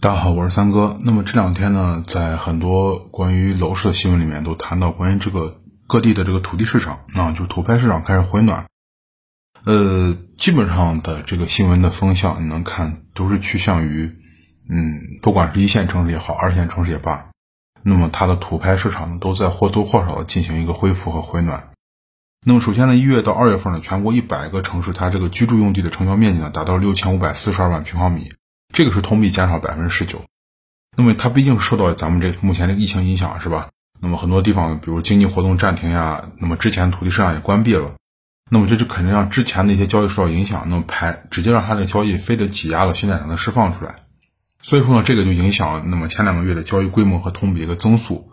大家好，我是三哥。那么这两天呢，在很多关于楼市的新闻里面都谈到关于这个各地的这个土地市场啊，就是土拍市场开始回暖。呃，基本上的这个新闻的风向，你能看都是趋向于，嗯，不管是一线城市也好，二线城市也罢，那么它的土拍市场呢，都在或多或少的进行一个恢复和回暖。那么首先呢，一月到二月份呢，全国一百个城市它这个居住用地的成交面积呢，达到六千五百四十二万平方米。这个是同比减少百分之十九，那么它毕竟受到咱们这目前这个疫情影响，是吧？那么很多地方，比如经济活动暂停呀，那么之前土地市场也关闭了，那么这就肯定让之前的一些交易受到影响，那么排直接让它的交易非得挤压了，现在才能释放出来。所以说呢，这个就影响了那么前两个月的交易规模和同比一个增速。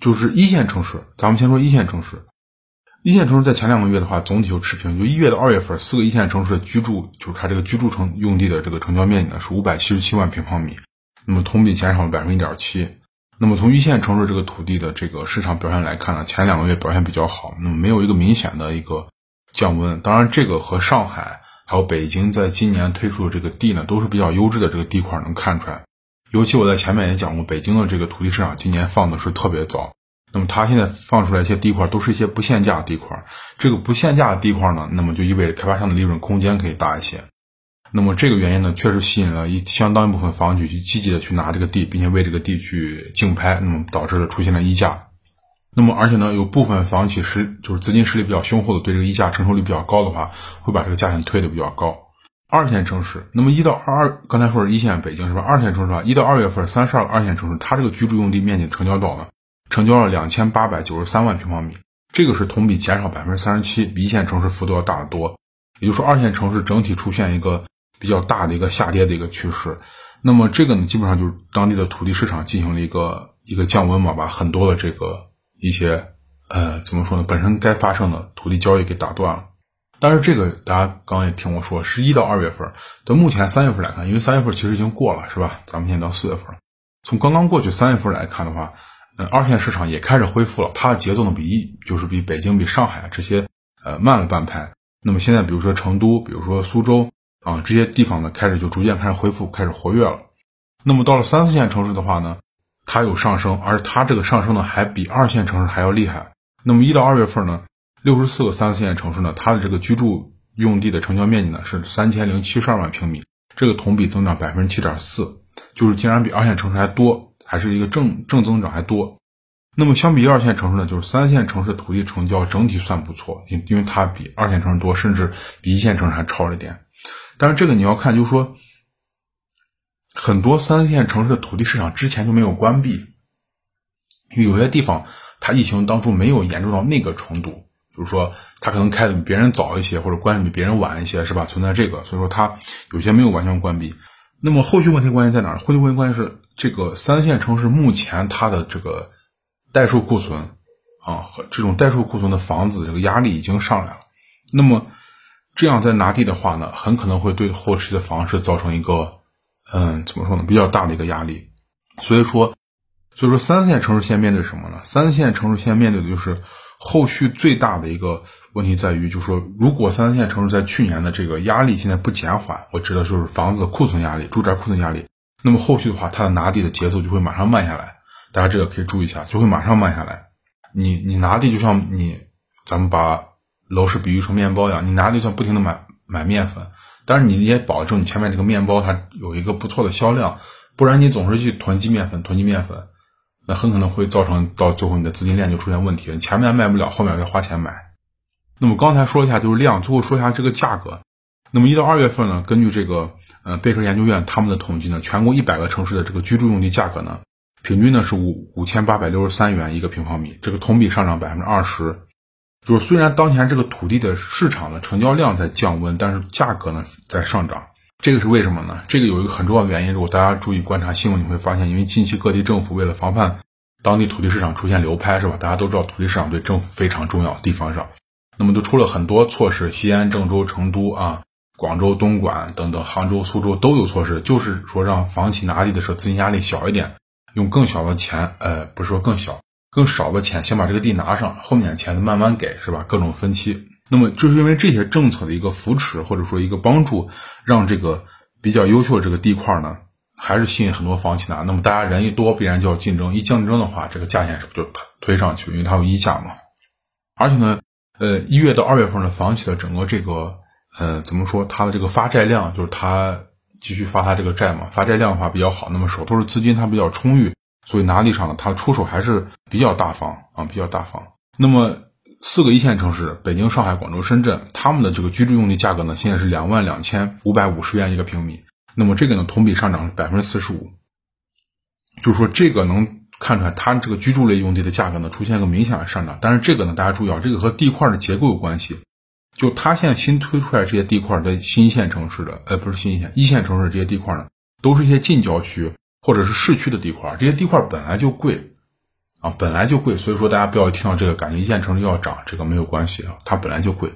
就是一线城市，咱们先说一线城市。一线城市在前两个月的话，总体就持平。就一月到二月份，四个一线城市的居住，就是它这个居住成用地的这个成交面积呢，是五百七十七万平方米，那么同比减少了百分之一点七。那么从一线城市这个土地的这个市场表现来看呢，前两个月表现比较好，那么没有一个明显的一个降温。当然，这个和上海还有北京在今年推出的这个地呢，都是比较优质的这个地块能看出来。尤其我在前面也讲过，北京的这个土地市场今年放的是特别早。那么它现在放出来一些地块，都是一些不限价的地块。这个不限价的地块呢，那么就意味着开发商的利润空间可以大一些。那么这个原因呢，确实吸引了一相当一部分房企去积极的去拿这个地，并且为这个地去竞拍，那么导致了出现了溢价。那么而且呢，有部分房企实就是资金实力比较雄厚的，对这个溢价承受力比较高的话，会把这个价钱推的比较高。二线城市，那么一到二二，刚才说是一线北京是吧？二线城市啊，一到二月份，三十二个二线城市，它这个居住用地面积成交多少呢？成交了两千八百九十三万平方米，这个是同比减少百分之三十七，比一线城市幅度要大得多。也就是说，二线城市整体出现一个比较大的一个下跌的一个趋势。那么这个呢，基本上就是当地的土地市场进行了一个一个降温嘛，把很多的这个一些呃怎么说呢，本身该发生的土地交易给打断了。但是这个大家刚刚也听我说，是一到二月份，到目前三月份来看，因为三月份其实已经过了，是吧？咱们现在到四月份了，从刚刚过去三月份来看的话。嗯，二线市场也开始恢复了，它的节奏呢比一就是比北京、比上海这些呃慢了半拍。那么现在比如说成都，比如说苏州啊这些地方呢，开始就逐渐开始恢复，开始活跃了。那么到了三四线城市的话呢，它有上升，而它这个上升呢还比二线城市还要厉害。那么一到二月份呢，六十四个三四线城市呢，它的这个居住用地的成交面积呢是三千零七十二万平米，这个同比增长百分之七点四，就是竟然比二线城市还多。还是一个正正增长还多，那么相比一二线城市呢，就是三线城市土地成交整体算不错，因因为它比二线城市多，甚至比一线城市还超了点。但是这个你要看，就是说很多三线城市的土地市场之前就没有关闭，因为有些地方它疫情当初没有严重到那个程度，就是说它可能开的比别人早一些，或者关系比别人晚一些，是吧？存在这个，所以说它有些没有完全关闭。那么后续问题关键在哪儿？后续问题关键是。这个三线城市目前它的这个待售库存啊和这种待售库存的房子这个压力已经上来了，那么这样再拿地的话呢，很可能会对后期的房市造成一个嗯怎么说呢比较大的一个压力。所以说，所以说三线城市现在面对什么呢？三线城市现在面对的就是后续最大的一个问题在于，就是说如果三线城市在去年的这个压力现在不减缓，我指的就是房子库存压力、住宅库存压力。那么后续的话，它的拿地的节奏就会马上慢下来，大家这个可以注意一下，就会马上慢下来。你你拿地就像你，咱们把楼市比喻成面包一样，你拿地算不停的买买面粉，但是你也保证你前面这个面包它有一个不错的销量，不然你总是去囤积面粉，囤积面粉，那很可能会造成到最后你的资金链就出现问题了，前面卖不了，后面要花钱买。那么刚才说一下就是量，最后说一下这个价格。那么一到二月份呢，根据这个呃贝壳研究院他们的统计呢，全国一百个城市的这个居住用地价格呢，平均呢是五五千八百六十三元一个平方米，这个同比上涨百分之二十。就是虽然当前这个土地的市场的成交量在降温，但是价格呢在上涨。这个是为什么呢？这个有一个很重要的原因，如果大家注意观察新闻，你会发现，因为近期各地政府为了防范当地土地市场出现流拍，是吧？大家都知道土地市场对政府非常重要，地方上，那么都出了很多措施，西安、郑州、成都啊。广州、东莞等等，杭州、苏州都有措施，就是说让房企拿地的时候资金压力小一点，用更小的钱，呃，不是说更小，更少的钱先把这个地拿上，后面的钱慢慢给，是吧？各种分期。那么就是因为这些政策的一个扶持或者说一个帮助，让这个比较优秀的这个地块呢，还是吸引很多房企拿。那么大家人一多，必然就要竞争，一竞争的话，这个价钱是不是就推上去？因为它有溢价嘛。而且呢，呃，一月到二月份的房企的整个这个，呃，怎么说？它的这个发债量，就是它继续发它这个债嘛，发债量的话比较好。那么手头的资金它比较充裕，所以拿地上呢，它出手还是比较大方啊，比较大方。那么四个一线城市，北京、上海、广州、深圳，他们的这个居住用地价格呢，现在是两万两千五百五十元一个平米。那么这个呢，同比上涨百分之四十五，就是说这个能看出来，它这个居住类用地的价格呢出现一个明显的上涨。但是这个呢，大家注意啊，这个和地块的结构有关系。就它现在新推出来这些地块的新一线城市的，呃，不是新一线，一线城市这些地块呢，都是一些近郊区或者是市区的地块，这些地块本来就贵。啊，本来就贵，所以说大家不要听到这个感觉一线城市要涨，这个没有关系啊，它本来就贵，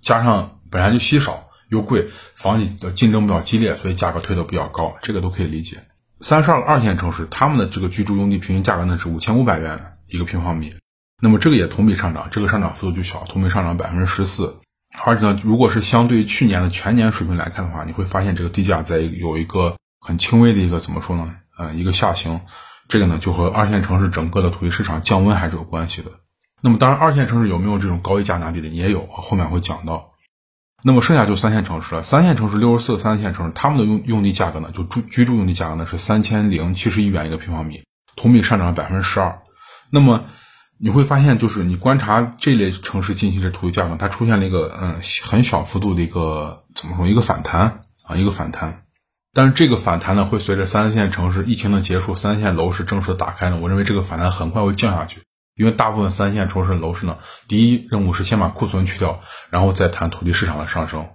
加上本来就稀少又贵，房企的竞争比较激烈，所以价格推的比较高，这个都可以理解。三十二个二线城市，他们的这个居住用地平均价格呢是五千五百元一个平方米，那么这个也同比上涨，这个上涨幅度就小，同比上涨百分之十四，而且呢，如果是相对去年的全年水平来看的话，你会发现这个地价在有一个很轻微的一个怎么说呢？呃，一个下行。这个呢，就和二线城市整个的土地市场降温还是有关系的。那么，当然，二线城市有没有这种高溢价拿地的，也有，后面会讲到。那么，剩下就三线城市了。三线城市六十四个三线城市，他们的用用地价格呢，就住居住用地价格呢是三千零七十一元一个平方米，同比上涨了百分之十二。那么，你会发现，就是你观察这类城市近期的土地价格，它出现了一个嗯很小幅度的一个怎么说一个反弹啊，一个反弹。但是这个反弹呢，会随着三线城市疫情的结束，三线楼市正式打开呢，我认为这个反弹很快会降下去，因为大部分三线城市楼市呢，第一任务是先把库存去掉，然后再谈土地市场的上升。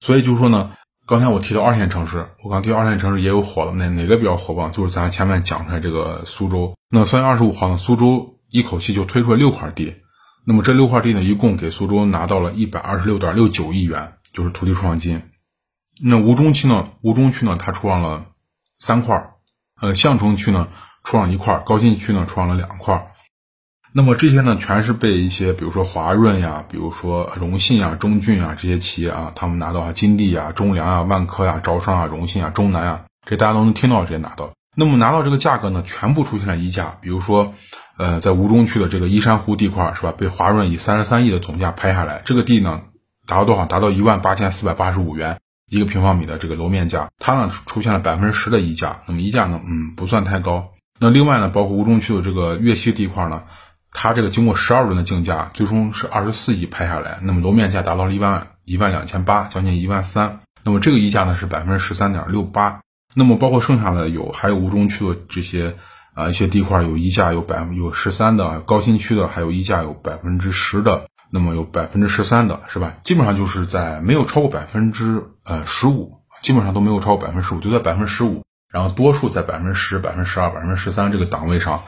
所以就是说呢，刚才我提到二线城市，我刚提到二线城市也有火的，那哪个比较火爆？就是咱前面讲出来这个苏州。那三月二十五号呢，苏州一口气就推出了六块地，那么这六块地呢，一共给苏州拿到了一百二十六点六九亿元，就是土地出让金。那吴中区呢？吴中区呢？它出让了三块呃，相城区呢出让一块高新区呢出让了两块那么这些呢，全是被一些，比如说华润呀，比如说荣信啊、中骏啊这些企业啊，他们拿到啊，金地啊、中粮啊、万科呀、招商啊、荣信啊、中南啊，这大家都能听到这些拿到。那么拿到这个价格呢，全部出现了溢价。比如说，呃，在吴中区的这个依山湖地块是吧？被华润以三十三亿的总价拍下来，这个地呢达到多少？达到一万八千四百八十五元。一个平方米的这个楼面价，它呢出现了百分之十的溢价，那么溢价呢，嗯，不算太高。那另外呢，包括吴中区的这个越西地块呢，它这个经过十二轮的竞价，最终是二十四亿拍下来，那么楼面价达到了一万一万两千八，将近一万三。那么这个溢价呢是百分之十三点六八。那么包括剩下的有还有吴中区的这些啊一些地块有溢价有百分有十三的，高新区的还有溢价有百分之十的。那么有百分之十三的是吧？基本上就是在没有超过百分之呃十五，基本上都没有超过百分之十五，就在百分之十五，然后多数在百分之十、百分之十二、百分之十三这个档位上，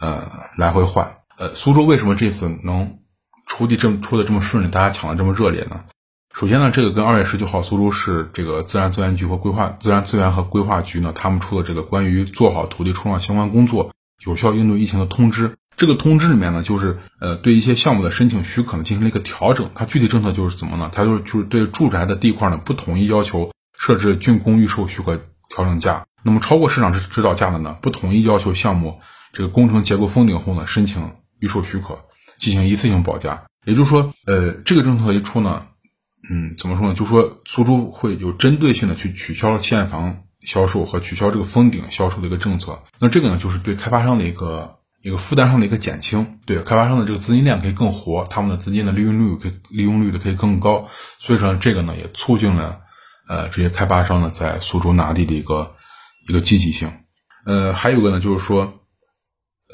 呃，来回换。呃，苏州为什么这次能出地这么出的这么顺利，大家抢的这么热烈呢？首先呢，这个跟二月十九号苏州市这个自然资源局和规划自然资源和规划局呢，他们出的这个关于做好土地出让相关工作、有效应对疫情的通知。这个通知里面呢，就是呃，对一些项目的申请许可呢进行了一个调整。它具体政策就是怎么呢？它就是就是对住宅的地块呢不统一要求设置竣工预售许可调整价。那么超过市场指指导价的呢，不统一要求项目这个工程结构封顶后呢申请预售许可进行一次性报价。也就是说，呃，这个政策一出呢，嗯，怎么说呢？就说苏州会有针对性的去取消现房销售和取消这个封顶销售的一个政策。那这个呢，就是对开发商的一个。一个负担上的一个减轻，对开发商的这个资金链可以更活，他们的资金的利用率可以利用率的可以更高，所以说这个呢也促进了呃这些开发商呢在苏州拿地的一个一个积极性。呃，还有个呢就是说，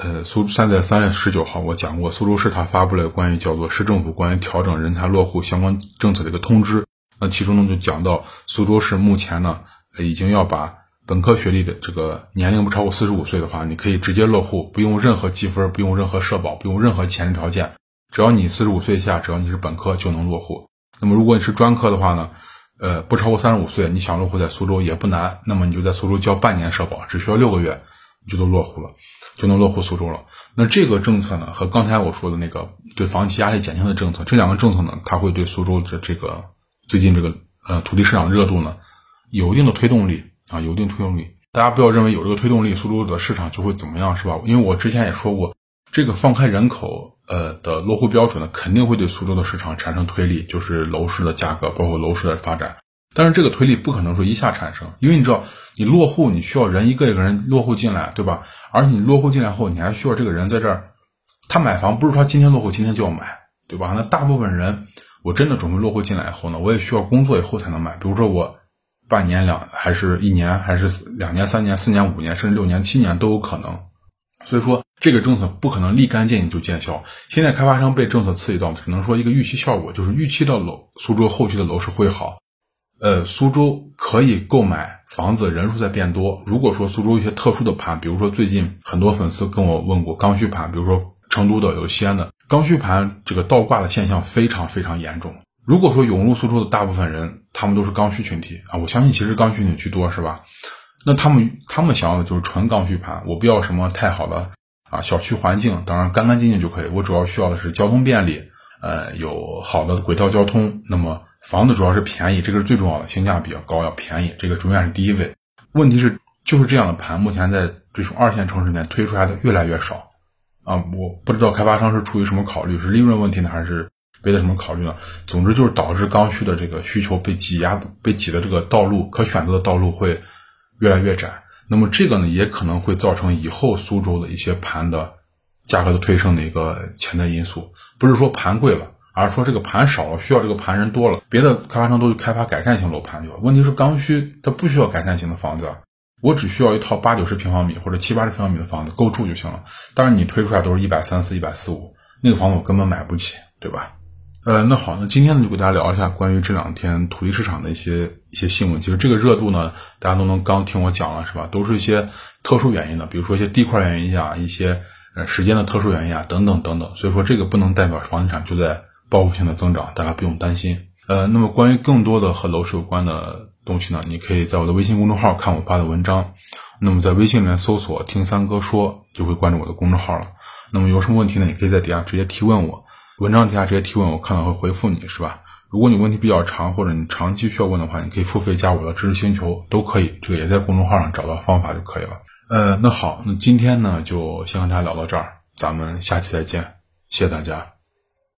呃苏三在三月十九号我讲过，苏州市它发布了关于叫做市政府关于调整人才落户相关政策的一个通知，那其中呢就讲到苏州市目前呢已经要把。本科学历的这个年龄不超过四十五岁的话，你可以直接落户，不用任何积分，不用任何社保，不用任何前置条件，只要你四十五岁以下，只要你是本科就能落户。那么如果你是专科的话呢，呃，不超过三十五岁，你想落户在苏州也不难。那么你就在苏州交半年社保，只需要六个月，就都落户了，就能落户苏州了。那这个政策呢，和刚才我说的那个对房企压力减轻的政策，这两个政策呢，它会对苏州的这个最近这个呃土地市场热度呢，有一定的推动力。啊，有一定推动力。大家不要认为有这个推动力，苏州的市场就会怎么样，是吧？因为我之前也说过，这个放开人口呃的落户标准呢，肯定会对苏州的市场产生推力，就是楼市的价格，包括楼市的发展。但是这个推力不可能说一下产生，因为你知道，你落户你需要人一个一个人落户进来，对吧？而且你落户进来后，你还需要这个人在这儿，他买房不是说今天落户今天就要买，对吧？那大部分人，我真的准备落户进来以后呢，我也需要工作以后才能买。比如说我半年两还是一年还是两年三年四年五年甚至六年七年都有可能。所以说这个政策不可能立竿见影就见效。现在开发商被政策刺激到，只能说一个预期效果，就是预期到楼苏州后期的楼市会好。呃，苏州可以购买房子人数在变多。如果说苏州一些特殊的盘，比如说最近很多粉丝跟我问过刚需盘，比如说成都的有西安的刚需盘，这个倒挂的现象非常非常严重。如果说涌入苏州的大部分人，他们都是刚需群体啊，我相信其实刚需群体居多，是吧？那他们他们想要的就是纯刚需盘，我不要什么太好的啊小区环境，当然干干净净就可以。我主要需要的是交通便利，呃，有好的轨道交通，那么。房子主要是便宜，这个是最重要的，性价比要高，要便宜，这个永远是第一位。问题是，就是这样的盘，目前在这种二线城市里面推出来的越来越少啊！我不知道开发商是出于什么考虑，是利润问题呢，还是别的什么考虑呢？总之就是导致刚需的这个需求被挤压、被挤的这个道路，可选择的道路会越来越窄。那么这个呢，也可能会造成以后苏州的一些盘的价格的推升的一个潜在因素。不是说盘贵了。而说这个盘少了，需要这个盘人多了，别的开发商都去开发改善型楼盘去了。问题是刚需，它不需要改善型的房子，我只需要一套八九十平方米或者七八十平方米的房子够住就行了。当然你推出来都是一百三四、一百四五，那个房子我根本买不起，对吧？呃，那好，那今天呢就给大家聊一下关于这两天土地市场的一些一些新闻。其实这个热度呢，大家都能刚听我讲了是吧？都是一些特殊原因的，比如说一些地块原因啊，一些呃时间的特殊原因啊，等等等等。所以说这个不能代表房地产就在。报复性的增长，大家不用担心。呃，那么关于更多的和楼市有关的东西呢，你可以在我的微信公众号看我发的文章。那么在微信里面搜索“听三哥说”，就会关注我的公众号了。那么有什么问题呢？你可以在底下直接提问我，文章底下直接提问，我看到会回复你，是吧？如果你问题比较长，或者你长期需要问的话，你可以付费加我的知识星球，都可以。这个也在公众号上找到方法就可以了。呃，那好，那今天呢就先和大家聊到这儿，咱们下期再见，谢谢大家。